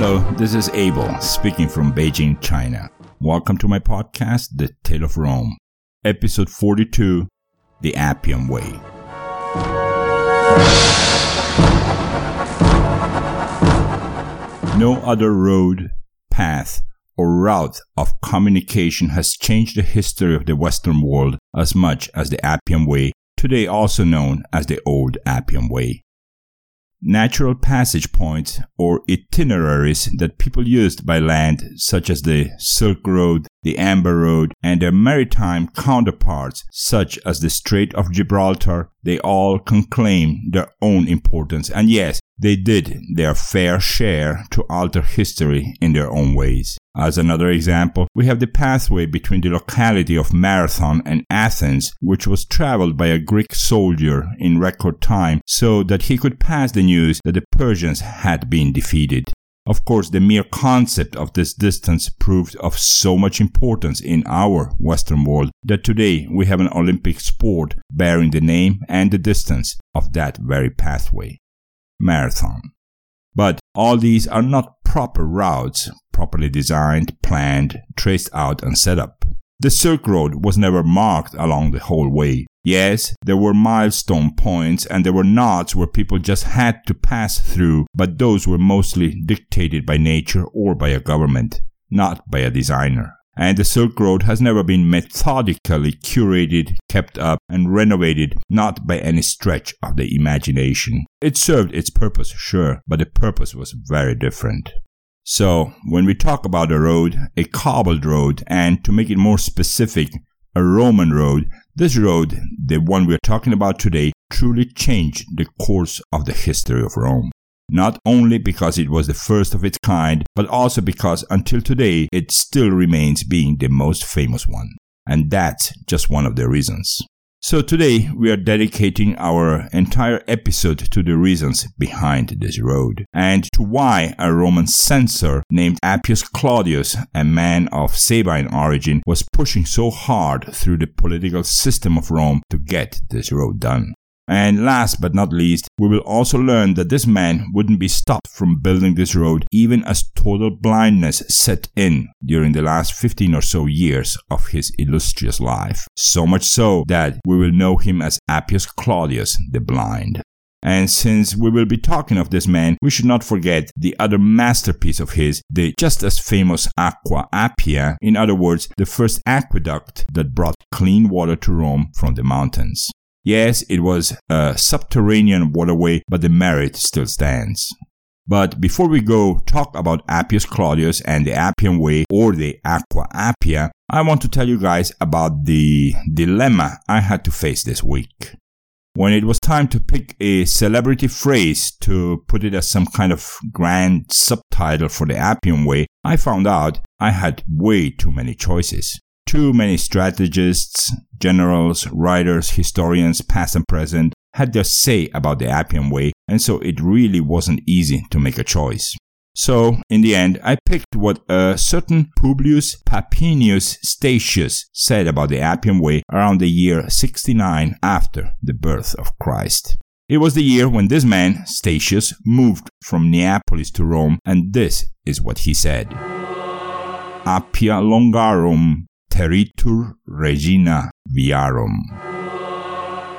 Hello, this is Abel speaking from Beijing, China. Welcome to my podcast, The Tale of Rome, episode 42 The Appian Way. No other road, path, or route of communication has changed the history of the Western world as much as the Appian Way, today also known as the Old Appian Way. Natural passage points or itineraries that people used by land, such as the Silk Road, the Amber Road, and their maritime counterparts, such as the Strait of Gibraltar, they all can claim their own importance. And yes, they did their fair share to alter history in their own ways. As another example, we have the pathway between the locality of Marathon and Athens, which was traveled by a Greek soldier in record time so that he could pass the news that the Persians had been defeated. Of course, the mere concept of this distance proved of so much importance in our Western world that today we have an Olympic sport bearing the name and the distance of that very pathway. Marathon. But all these are not proper routes, properly designed, planned, traced out, and set up. The Silk Road was never marked along the whole way. Yes, there were milestone points and there were knots where people just had to pass through, but those were mostly dictated by nature or by a government, not by a designer and the Silk Road has never been methodically curated, kept up, and renovated, not by any stretch of the imagination. It served its purpose, sure, but the purpose was very different. So, when we talk about a road, a cobbled road, and to make it more specific, a Roman road, this road, the one we're talking about today, truly changed the course of the history of Rome not only because it was the first of its kind, but also because until today it still remains being the most famous one. And that's just one of the reasons. So today we are dedicating our entire episode to the reasons behind this road and to why a Roman censor named Appius Claudius, a man of Sabine origin, was pushing so hard through the political system of Rome to get this road done. And last but not least, we will also learn that this man wouldn't be stopped from building this road even as total blindness set in during the last 15 or so years of his illustrious life. So much so that we will know him as Appius Claudius the Blind. And since we will be talking of this man, we should not forget the other masterpiece of his, the just as famous Aqua Appia, in other words, the first aqueduct that brought clean water to Rome from the mountains. Yes, it was a subterranean waterway, but the merit still stands. But before we go talk about Appius Claudius and the Appian Way or the Aqua Appia, I want to tell you guys about the dilemma I had to face this week. When it was time to pick a celebrity phrase to put it as some kind of grand subtitle for the Appian Way, I found out I had way too many choices. Too many strategists, generals, writers, historians, past and present, had their say about the Appian Way, and so it really wasn't easy to make a choice. So, in the end, I picked what a certain Publius Papinius Statius said about the Appian Way around the year 69 after the birth of Christ. It was the year when this man, Statius, moved from Neapolis to Rome, and this is what he said. Appia longarum Teritur Regina Viarum.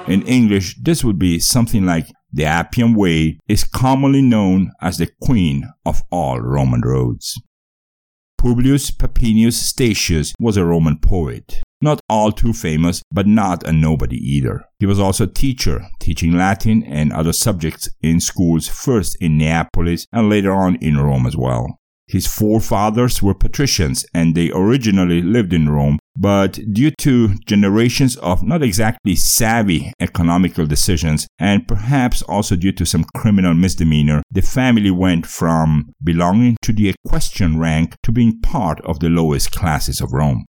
In English, this would be something like the Appian Way is commonly known as the queen of all Roman roads. Publius Papinius Statius was a Roman poet. Not all too famous, but not a nobody either. He was also a teacher, teaching Latin and other subjects in schools first in Neapolis and later on in Rome as well. His forefathers were patricians and they originally lived in Rome, but due to generations of not exactly savvy economical decisions and perhaps also due to some criminal misdemeanor, the family went from belonging to the equestrian rank to being part of the lowest classes of Rome.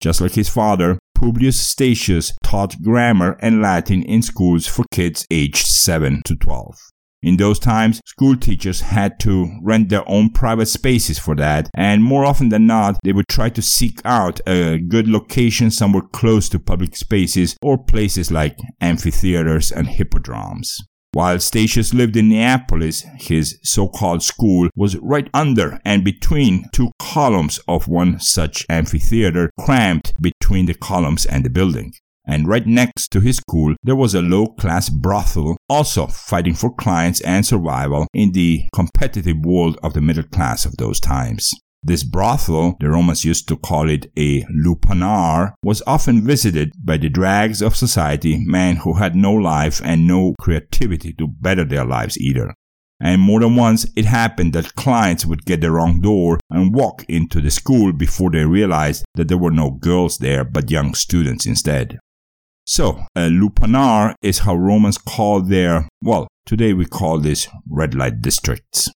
Just like his father, Publius Statius taught grammar and Latin in schools for kids aged 7 to 12. In those times, school teachers had to rent their own private spaces for that, and more often than not, they would try to seek out a good location somewhere close to public spaces or places like amphitheaters and hippodromes. While Statius lived in Neapolis, his so-called school was right under and between two columns of one such amphitheater cramped between the columns and the building. And right next to his school, there was a low-class brothel, also fighting for clients and survival in the competitive world of the middle class of those times. This brothel, the Romans used to call it a lupanar, was often visited by the drags of society, men who had no life and no creativity to better their lives either. And more than once, it happened that clients would get the wrong door and walk into the school before they realized that there were no girls there but young students instead. So, a lupanar is how Romans called their, well, today we call this red light districts.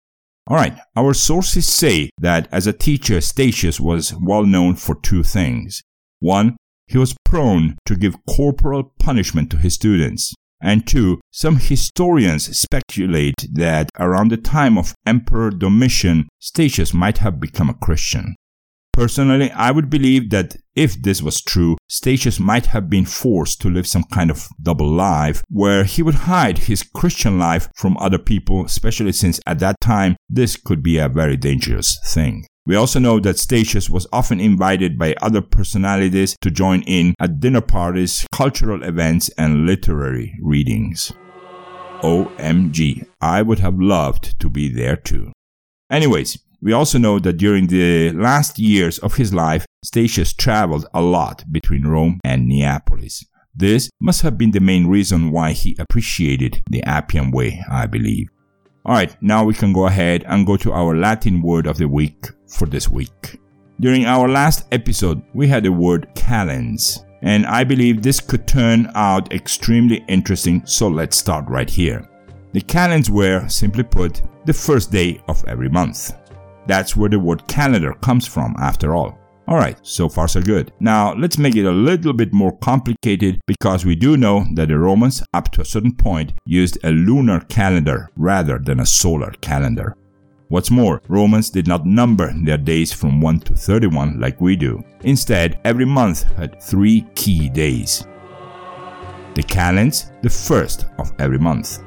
Alright, our sources say that as a teacher, Statius was well known for two things. One, he was prone to give corporal punishment to his students. And two, some historians speculate that around the time of Emperor Domitian, Statius might have become a Christian. Personally, I would believe that if this was true, Statius might have been forced to live some kind of double life where he would hide his Christian life from other people, especially since at that time this could be a very dangerous thing. We also know that Statius was often invited by other personalities to join in at dinner parties, cultural events, and literary readings. OMG, I would have loved to be there too. Anyways, we also know that during the last years of his life, Statius traveled a lot between Rome and Neapolis. This must have been the main reason why he appreciated the Appian Way, I believe. Alright, now we can go ahead and go to our Latin word of the week for this week. During our last episode, we had the word calends, and I believe this could turn out extremely interesting, so let's start right here. The calends were, simply put, the first day of every month. That's where the word calendar comes from, after all. Alright, so far so good. Now let's make it a little bit more complicated because we do know that the Romans, up to a certain point, used a lunar calendar rather than a solar calendar. What's more, Romans did not number their days from 1 to 31 like we do. Instead, every month had three key days. The calends, the first of every month.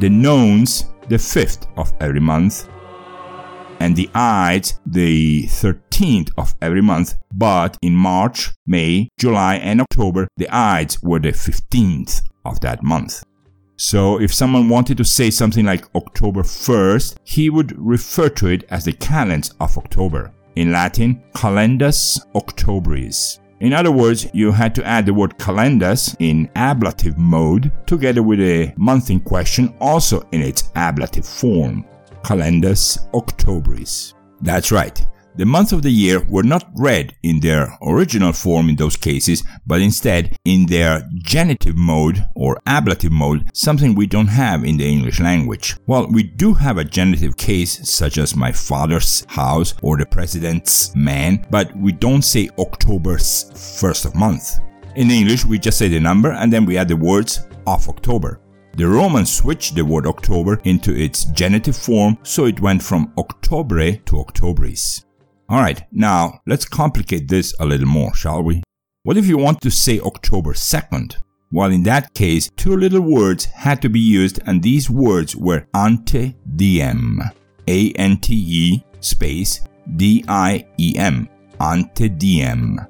The nones, the fifth of every month and the Ides the 13th of every month, but in March, May, July, and October, the Ides were the 15th of that month. So if someone wanted to say something like October 1st, he would refer to it as the calends of October. In Latin, calendus octobris. In other words, you had to add the word calendus in ablative mode together with the month in question also in its ablative form. Calendus Octobris. That's right. The months of the year were not read in their original form in those cases, but instead in their genitive mode or ablative mode, something we don't have in the English language. While we do have a genitive case such as my father's house or the president's man, but we don't say October's first of month. In English, we just say the number and then we add the words of October. The Romans switched the word October into its genitive form, so it went from Octobre to Octobris. Alright, now let's complicate this a little more, shall we? What if you want to say October 2nd? Well, in that case, two little words had to be used, and these words were ante diem. A N T E space D I E M. Ante diem.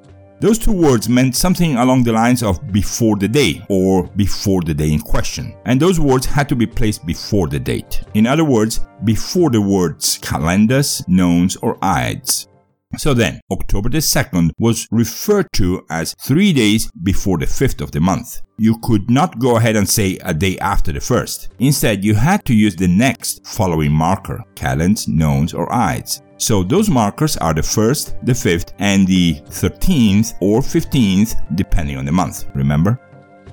Those two words meant something along the lines of before the day or before the day in question. And those words had to be placed before the date. In other words, before the words calendus, nones, or ides. So then, October the 2nd was referred to as three days before the 5th of the month. You could not go ahead and say a day after the 1st. Instead, you had to use the next following marker, calends, nones, or ides. So those markers are the 1st, the 5th, and the 13th or 15th, depending on the month, remember?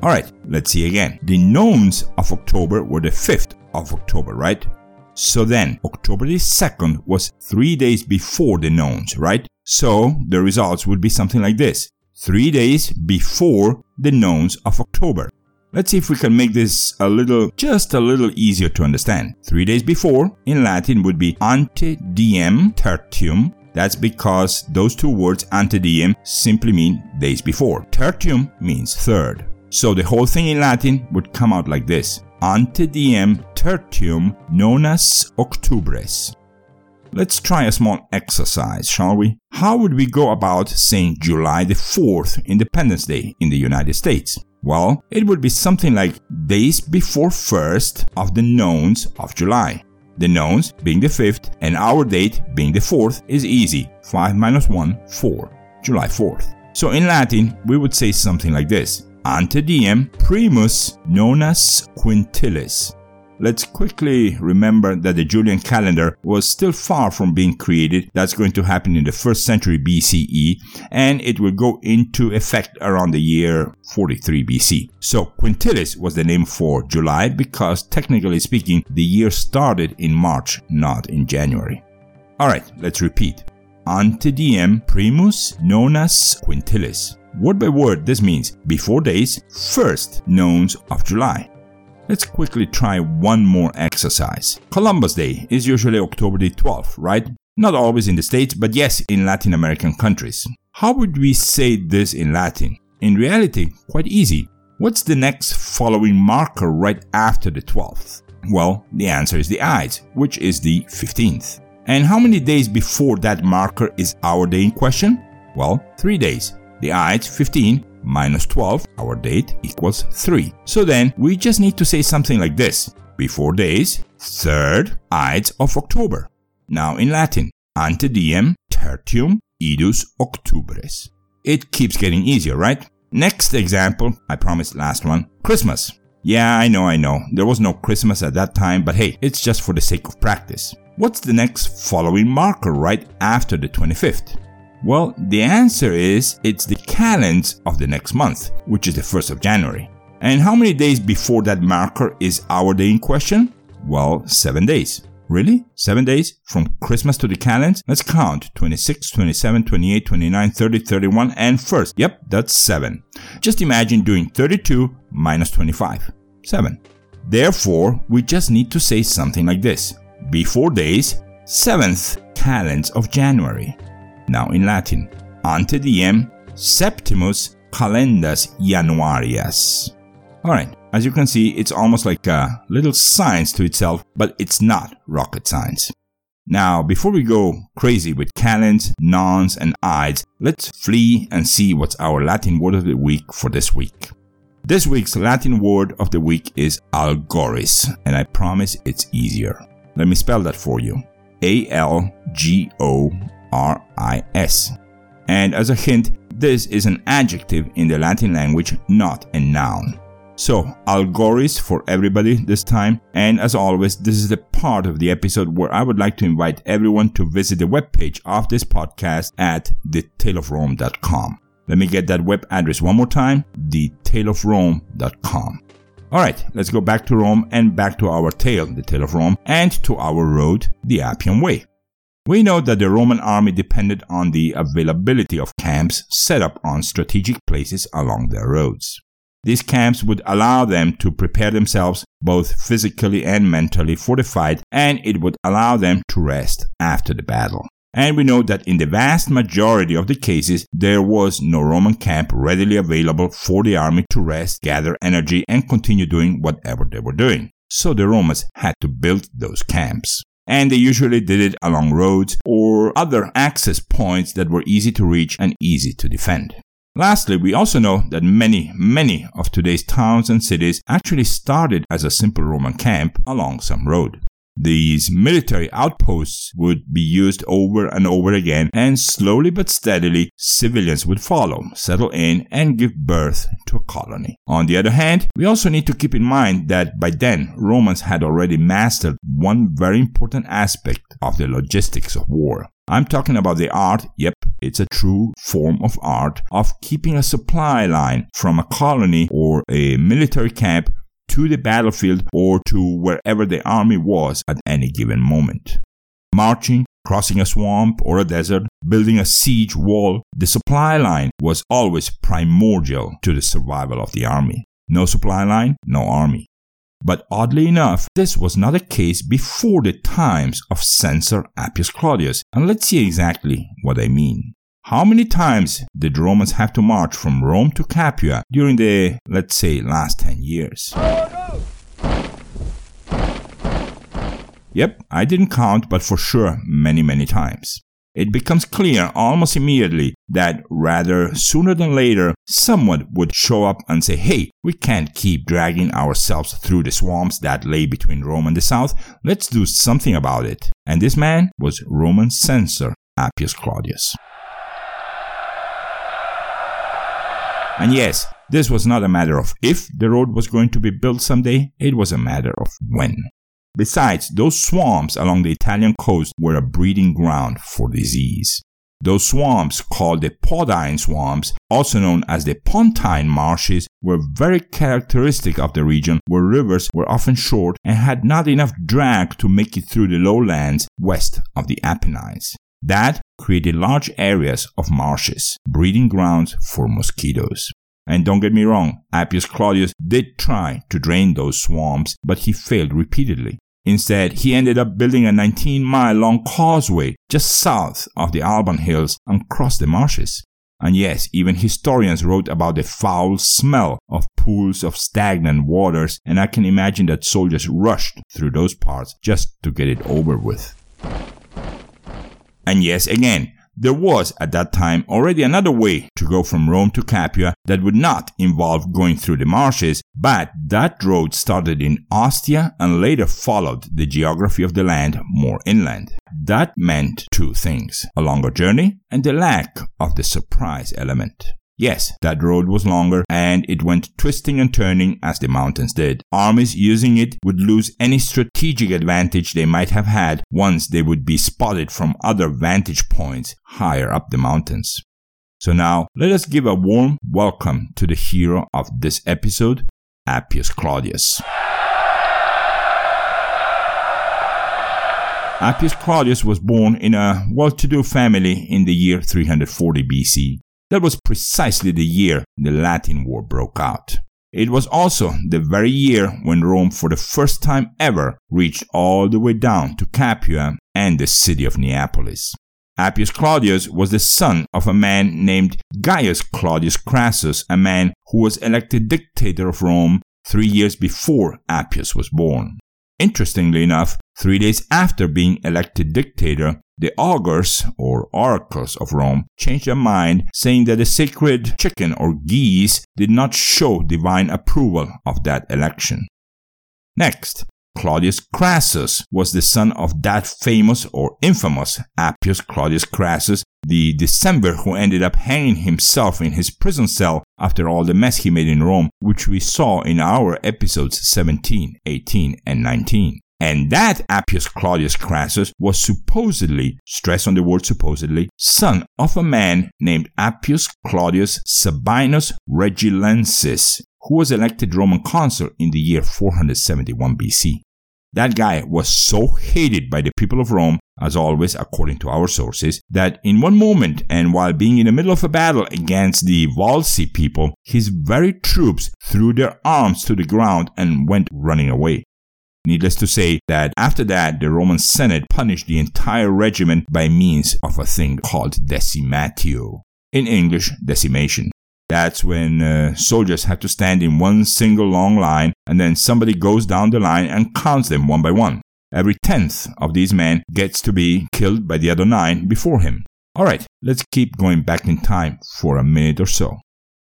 Alright, let's see again. The nones of October were the 5th of October, right? So then, October the 2nd was three days before the nones, right? So the results would be something like this. Three days before the nones of October. Let's see if we can make this a little, just a little easier to understand. Three days before, in Latin, would be ante diem tertium. That's because those two words, ante diem, simply mean days before. Tertium means third. So the whole thing in Latin would come out like this. ante diem tertium nonas octubres. Let's try a small exercise, shall we? How would we go about saying July the 4th, Independence Day in the United States? Well, it would be something like days before first of the nones of July. The nones being the 5th and our date being the 4th is easy. 5 minus 1, 4. July 4th. So in Latin, we would say something like this. Ante diem primus nonas quintilis. Let's quickly remember that the Julian calendar was still far from being created. That's going to happen in the first century BCE, and it will go into effect around the year 43 BC. So Quintilis was the name for July because technically speaking, the year started in March, not in January. Alright, let's repeat. Ante diem primus nonas quintilis. Word by word, this means before days, first nones of July. Let's quickly try one more exercise. Columbus Day is usually October the 12th, right? Not always in the States, but yes, in Latin American countries. How would we say this in Latin? In reality, quite easy. What's the next following marker right after the 12th? Well, the answer is the Ides, which is the 15th. And how many days before that marker is our day in question? Well, three days. The Ides 15 minus 12, our date, equals 3. So then we just need to say something like this. Before days, third Ides of October. Now in Latin, ante diem tertium idus octubres. It keeps getting easier, right? Next example, I promised last one, Christmas. Yeah, I know, I know. There was no Christmas at that time, but hey, it's just for the sake of practice. What's the next following marker right after the 25th? Well, the answer is it's the calends of the next month, which is the 1st of January. And how many days before that marker is our day in question? Well, 7 days. Really? 7 days? From Christmas to the calends? Let's count 26, 27, 28, 29, 30, 31, and 1st. Yep, that's 7. Just imagine doing 32 minus 25. 7. Therefore, we just need to say something like this. Before days, 7th calends of January. Now in Latin, ante diem septimus calendas Januarias. Alright, as you can see, it's almost like a little science to itself, but it's not rocket science. Now, before we go crazy with calends, nones, and ides, let's flee and see what's our Latin word of the week for this week. This week's Latin word of the week is algoris, and I promise it's easier. Let me spell that for you. A L G O R I S. And as a hint, this is an adjective in the Latin language, not a noun. So, algoris for everybody this time, and as always, this is the part of the episode where I would like to invite everyone to visit the webpage of this podcast at thetaleofrome.com. Let me get that web address one more time, thetaleofrome.com. Alright, let's go back to Rome and back to our tale, the tale of Rome, and to our road, the Appian Way. We know that the Roman army depended on the availability of camps set up on strategic places along their roads. These camps would allow them to prepare themselves both physically and mentally for the fight, and it would allow them to rest after the battle. And we know that in the vast majority of the cases, there was no Roman camp readily available for the army to rest, gather energy, and continue doing whatever they were doing. So the Romans had to build those camps and they usually did it along roads or other access points that were easy to reach and easy to defend. Lastly, we also know that many, many of today's towns and cities actually started as a simple Roman camp along some road. These military outposts would be used over and over again, and slowly but steadily, civilians would follow, settle in, and give birth to a colony. On the other hand, we also need to keep in mind that by then, Romans had already mastered one very important aspect of the logistics of war. I'm talking about the art, yep, it's a true form of art, of keeping a supply line from a colony or a military camp to the battlefield or to wherever the army was at any given moment. Marching, crossing a swamp or a desert, building a siege wall, the supply line was always primordial to the survival of the army. No supply line, no army. But oddly enough, this was not the case before the times of Censor Appius Claudius, and let's see exactly what I mean. How many times did Romans have to march from Rome to Capua during the, let's say, last 10 years? Yep, I didn't count, but for sure many, many times. It becomes clear almost immediately that rather sooner than later, someone would show up and say, hey, we can't keep dragging ourselves through the swamps that lay between Rome and the south. Let's do something about it. And this man was Roman censor Appius Claudius. And yes, this was not a matter of if the road was going to be built someday, it was a matter of when. Besides, those swamps along the Italian coast were a breeding ground for disease. Those swamps, called the Pontine swamps, also known as the Pontine marshes, were very characteristic of the region where rivers were often short and had not enough drag to make it through the lowlands west of the Apennines. That created large areas of marshes, breeding grounds for mosquitoes. And don't get me wrong, Appius Claudius did try to drain those swamps, but he failed repeatedly. Instead, he ended up building a 19 mile long causeway just south of the Alban Hills and crossed the marshes. And yes, even historians wrote about the foul smell of pools of stagnant waters, and I can imagine that soldiers rushed through those parts just to get it over with. And yes, again, there was at that time already another way to go from Rome to Capua that would not involve going through the marshes, but that road started in Ostia and later followed the geography of the land more inland. That meant two things a longer journey and the lack of the surprise element. Yes, that road was longer and it went twisting and turning as the mountains did. Armies using it would lose any strategic advantage they might have had once they would be spotted from other vantage points higher up the mountains. So now let us give a warm welcome to the hero of this episode, Appius Claudius. Appius Claudius was born in a well to do family in the year 340 BC. That was precisely the year the Latin War broke out. It was also the very year when Rome for the first time ever reached all the way down to Capua and the city of Neapolis. Appius Claudius was the son of a man named Gaius Claudius Crassus, a man who was elected dictator of Rome three years before Appius was born. Interestingly enough, three days after being elected dictator, the augurs, or oracles of Rome, changed their mind, saying that the sacred chicken or geese did not show divine approval of that election. Next, Claudius Crassus was the son of that famous or infamous Appius Claudius Crassus, the Decemvir who ended up hanging himself in his prison cell after all the mess he made in Rome, which we saw in our episodes 17, 18, and 19. And that Appius Claudius Crassus was supposedly, stress on the word supposedly, son of a man named Appius Claudius Sabinus Regilensis, who was elected Roman consul in the year 471 BC. That guy was so hated by the people of Rome, as always according to our sources, that in one moment and while being in the middle of a battle against the Volsci people, his very troops threw their arms to the ground and went running away. Needless to say that after that, the Roman Senate punished the entire regiment by means of a thing called decimatio. In English, decimation. That's when uh, soldiers have to stand in one single long line and then somebody goes down the line and counts them one by one. Every tenth of these men gets to be killed by the other nine before him. Alright, let's keep going back in time for a minute or so.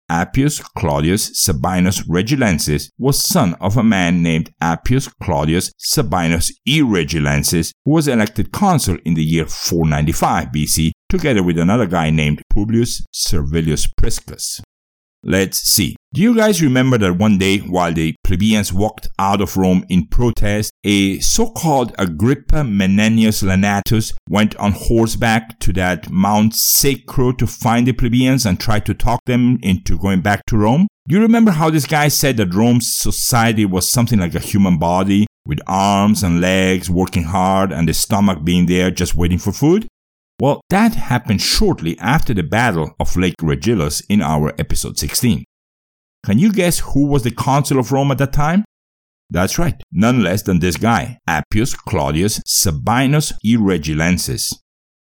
Appius Claudius Sabinus Regilensis was son of a man named Appius Claudius Sabinus E. Regilensis, who was elected consul in the year 495 BC, together with another guy named Publius Servilius Priscus. Let's see. Do you guys remember that one day while the plebeians walked out of Rome in protest, a so-called Agrippa Menenius Lanatus went on horseback to that Mount Sacro to find the plebeians and try to talk them into going back to Rome? Do you remember how this guy said that Rome's society was something like a human body with arms and legs working hard and the stomach being there just waiting for food? Well, that happened shortly after the Battle of Lake Regillus in our episode 16. Can you guess who was the consul of Rome at that time? That's right, none less than this guy, Appius Claudius Sabinus. Regilensis.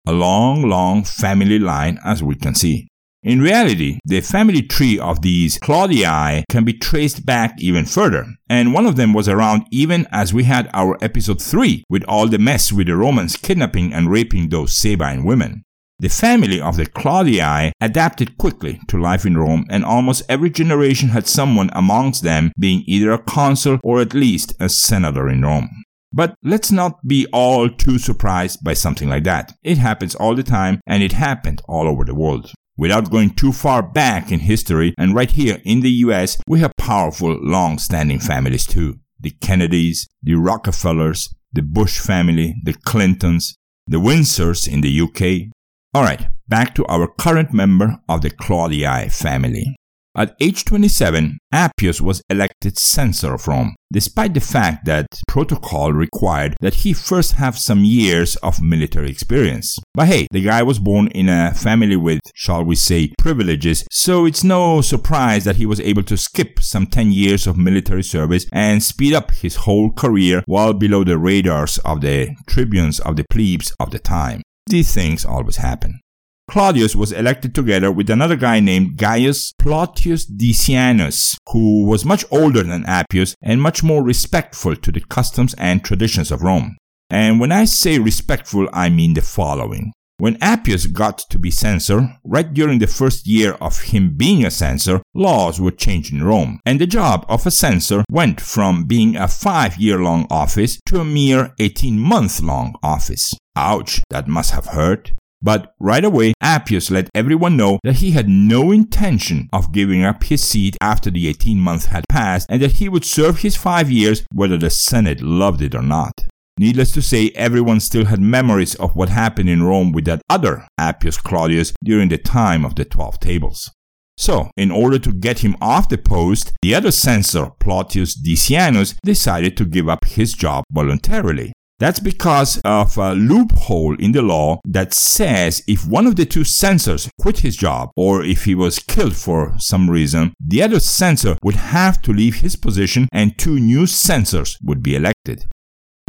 A long, long family line, as we can see. In reality, the family tree of these Claudii can be traced back even further, and one of them was around even as we had our episode 3 with all the mess with the Romans kidnapping and raping those Sabine women. The family of the Claudii adapted quickly to life in Rome, and almost every generation had someone amongst them being either a consul or at least a senator in Rome. But let's not be all too surprised by something like that. It happens all the time, and it happened all over the world. Without going too far back in history, and right here in the US, we have powerful, long standing families too. The Kennedys, the Rockefellers, the Bush family, the Clintons, the Windsors in the UK. Alright, back to our current member of the Claudii family. At age 27, Appius was elected censor of Rome, despite the fact that protocol required that he first have some years of military experience. But hey, the guy was born in a family with, shall we say, privileges, so it's no surprise that he was able to skip some 10 years of military service and speed up his whole career while below the radars of the tribunes of the plebes of the time. These things always happen. Claudius was elected together with another guy named Gaius Plautius Decianus, who was much older than Appius and much more respectful to the customs and traditions of Rome. And when I say respectful, I mean the following. When Appius got to be censor, right during the first year of him being a censor, laws were changed in Rome, and the job of a censor went from being a five year long office to a mere 18 month long office. Ouch, that must have hurt. But right away, Appius let everyone know that he had no intention of giving up his seat after the 18 months had passed and that he would serve his five years whether the Senate loved it or not. Needless to say, everyone still had memories of what happened in Rome with that other Appius Claudius during the time of the Twelve Tables. So, in order to get him off the post, the other censor, Plautius Decianus, decided to give up his job voluntarily. That's because of a loophole in the law that says if one of the two censors quit his job or if he was killed for some reason, the other censor would have to leave his position and two new censors would be elected.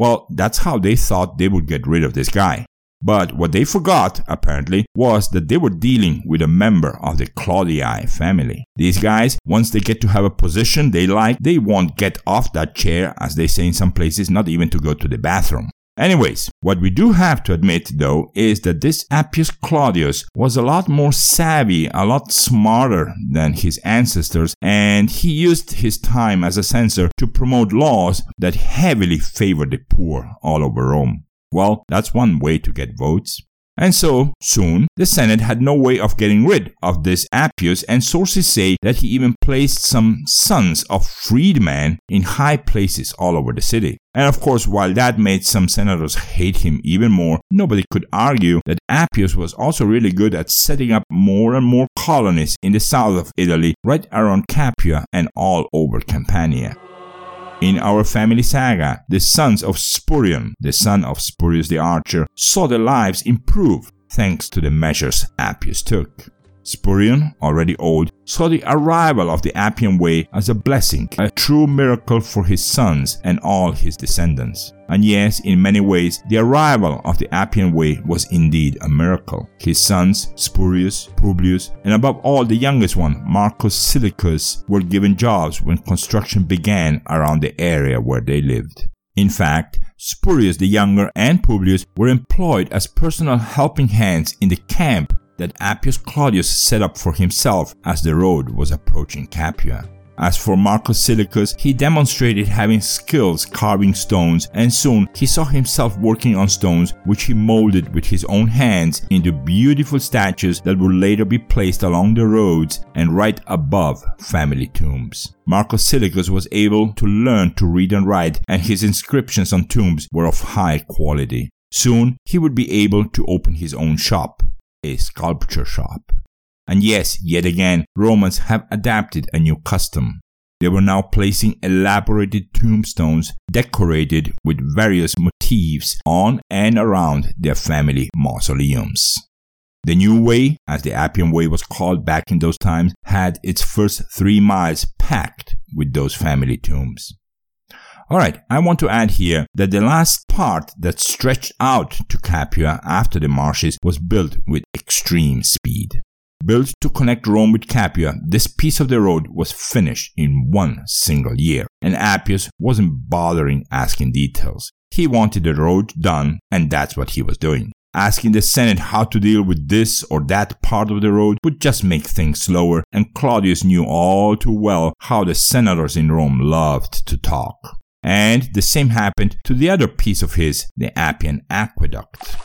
Well, that's how they thought they would get rid of this guy. But what they forgot, apparently, was that they were dealing with a member of the Claudii family. These guys, once they get to have a position they like, they won't get off that chair, as they say in some places, not even to go to the bathroom. Anyways, what we do have to admit though is that this Appius Claudius was a lot more savvy, a lot smarter than his ancestors, and he used his time as a censor to promote laws that heavily favored the poor all over Rome. Well, that's one way to get votes. And so, soon, the Senate had no way of getting rid of this Appius, and sources say that he even placed some sons of freedmen in high places all over the city. And of course, while that made some senators hate him even more, nobody could argue that Appius was also really good at setting up more and more colonies in the south of Italy, right around Capua and all over Campania. In our family saga, the sons of Spurion, the son of Spurius the archer, saw their lives improve thanks to the measures Appius took. Spurion, already old, saw the arrival of the Appian Way as a blessing, a true miracle for his sons and all his descendants. And yes, in many ways, the arrival of the Appian Way was indeed a miracle. His sons, Spurius, Publius, and above all the youngest one, Marcus Silicus, were given jobs when construction began around the area where they lived. In fact, Spurius the younger and Publius were employed as personal helping hands in the camp that Appius Claudius set up for himself as the road was approaching Capua. As for Marcus Silicus, he demonstrated having skills carving stones, and soon he saw himself working on stones which he molded with his own hands into beautiful statues that would later be placed along the roads and right above family tombs. Marcus Silicus was able to learn to read and write, and his inscriptions on tombs were of high quality. Soon he would be able to open his own shop a sculpture shop. And yes, yet again, Romans have adapted a new custom. They were now placing elaborated tombstones decorated with various motifs on and around their family mausoleums. The new way, as the Appian Way was called back in those times, had its first three miles packed with those family tombs. Alright, I want to add here that the last part that stretched out to Capua after the marshes was built with extreme speed. Built to connect Rome with Capua, this piece of the road was finished in one single year, and Appius wasn't bothering asking details. He wanted the road done, and that's what he was doing. Asking the Senate how to deal with this or that part of the road would just make things slower, and Claudius knew all too well how the senators in Rome loved to talk. And the same happened to the other piece of his, the Appian Aqueduct.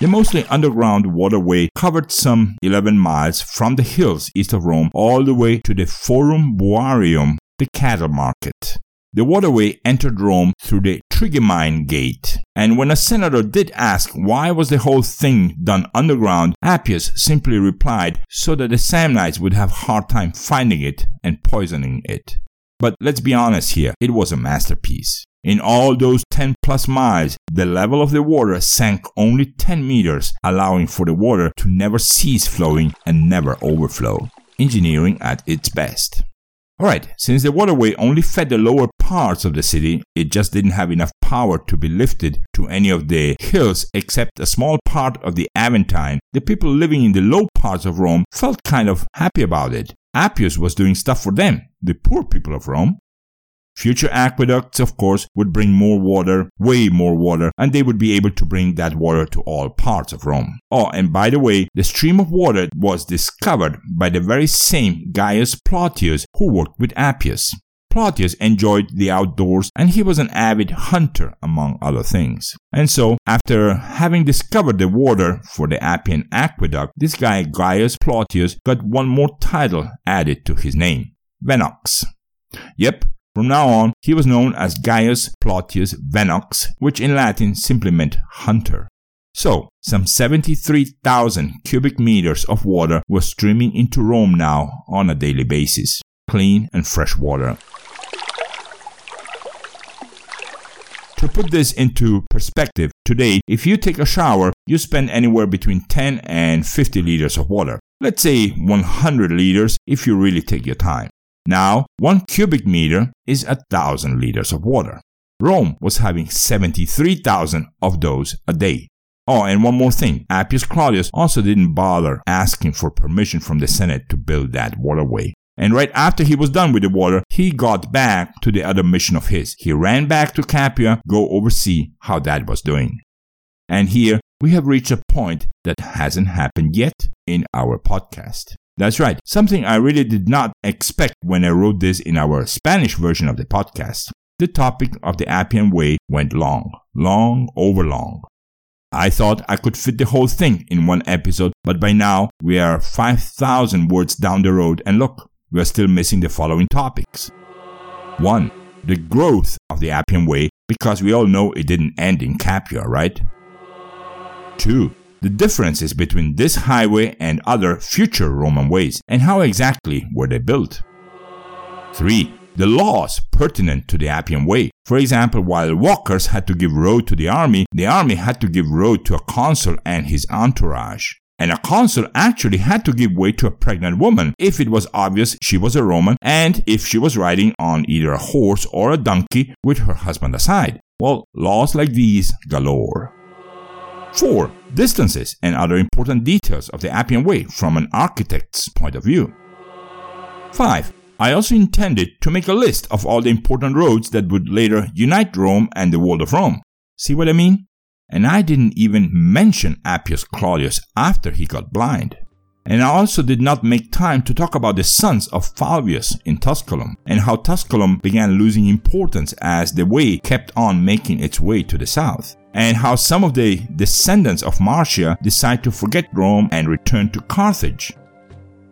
The mostly underground waterway covered some 11 miles from the hills east of Rome all the way to the Forum Boarium, the cattle market. The waterway entered Rome through the Trigemine Gate, and when a senator did ask why was the whole thing done underground, Appius simply replied so that the Samnites would have hard time finding it and poisoning it. But let's be honest here, it was a masterpiece. In all those 10 plus miles, the level of the water sank only 10 meters, allowing for the water to never cease flowing and never overflow. Engineering at its best. Alright, since the waterway only fed the lower parts of the city, it just didn't have enough power to be lifted to any of the hills except a small part of the Aventine. The people living in the low parts of Rome felt kind of happy about it. Appius was doing stuff for them, the poor people of Rome. Future aqueducts, of course, would bring more water, way more water, and they would be able to bring that water to all parts of Rome. Oh, and by the way, the stream of water was discovered by the very same Gaius Plautius who worked with Appius. Plautius enjoyed the outdoors and he was an avid hunter among other things. And so, after having discovered the water for the Appian aqueduct, this guy Gaius Plautius got one more title added to his name, Venox. Yep, from now on, he was known as Gaius Plautius Venox, which in Latin simply meant hunter. So, some 73,000 cubic meters of water was streaming into Rome now on a daily basis. Clean and fresh water. To put this into perspective, today, if you take a shower, you spend anywhere between 10 and 50 liters of water. Let's say 100 liters if you really take your time. Now, one cubic meter is a thousand liters of water. Rome was having 73,000 of those a day. Oh, and one more thing. Appius Claudius also didn't bother asking for permission from the Senate to build that waterway. And right after he was done with the water, he got back to the other mission of his. He ran back to Capua, go oversee how that was doing. And here we have reached a point that hasn't happened yet in our podcast. That's right, something I really did not expect when I wrote this in our Spanish version of the podcast. The topic of the Appian Way went long, long over long. I thought I could fit the whole thing in one episode, but by now we are 5,000 words down the road and look, we are still missing the following topics. 1. The growth of the Appian Way, because we all know it didn't end in Capua, right? 2 the differences between this highway and other future Roman ways, and how exactly were they built. 3. The laws pertinent to the Appian Way. For example, while walkers had to give road to the army, the army had to give road to a consul and his entourage. And a consul actually had to give way to a pregnant woman if it was obvious she was a Roman and if she was riding on either a horse or a donkey with her husband aside. Well, laws like these galore. 4. Distances and other important details of the Appian Way from an architect's point of view. 5. I also intended to make a list of all the important roads that would later unite Rome and the world of Rome. See what I mean? And I didn't even mention Appius Claudius after he got blind. And I also did not make time to talk about the sons of Falvius in Tusculum and how Tusculum began losing importance as the way kept on making its way to the south and how some of the descendants of Marcia decide to forget Rome and return to Carthage.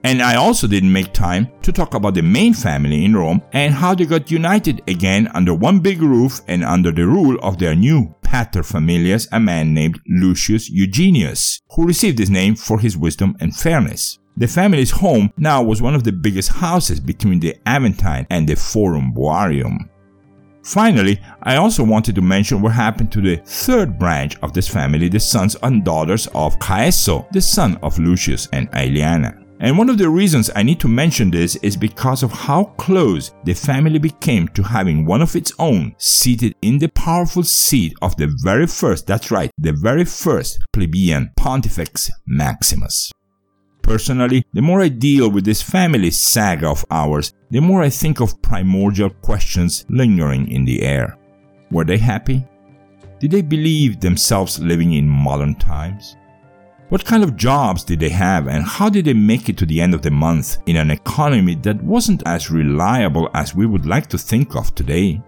And I also didn't make time to talk about the main family in Rome and how they got united again under one big roof and under the rule of their new paterfamilias, a man named Lucius Eugenius, who received his name for his wisdom and fairness. The family's home now was one of the biggest houses between the Aventine and the Forum Boarium. Finally, I also wanted to mention what happened to the third branch of this family, the sons and daughters of Caeso, the son of Lucius and Aeliana. And one of the reasons I need to mention this is because of how close the family became to having one of its own seated in the powerful seat of the very first, that's right, the very first plebeian Pontifex Maximus. Personally, the more I deal with this family saga of ours, the more I think of primordial questions lingering in the air. Were they happy? Did they believe themselves living in modern times? What kind of jobs did they have and how did they make it to the end of the month in an economy that wasn't as reliable as we would like to think of today?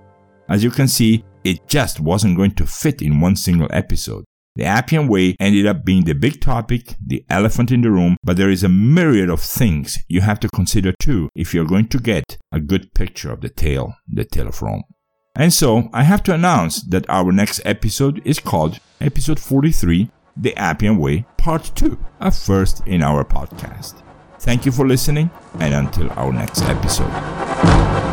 As you can see, it just wasn't going to fit in one single episode. The Appian Way ended up being the big topic, the elephant in the room, but there is a myriad of things you have to consider too if you're going to get a good picture of the tale, the tale of Rome. And so I have to announce that our next episode is called Episode 43 The Appian Way Part 2, a first in our podcast. Thank you for listening, and until our next episode.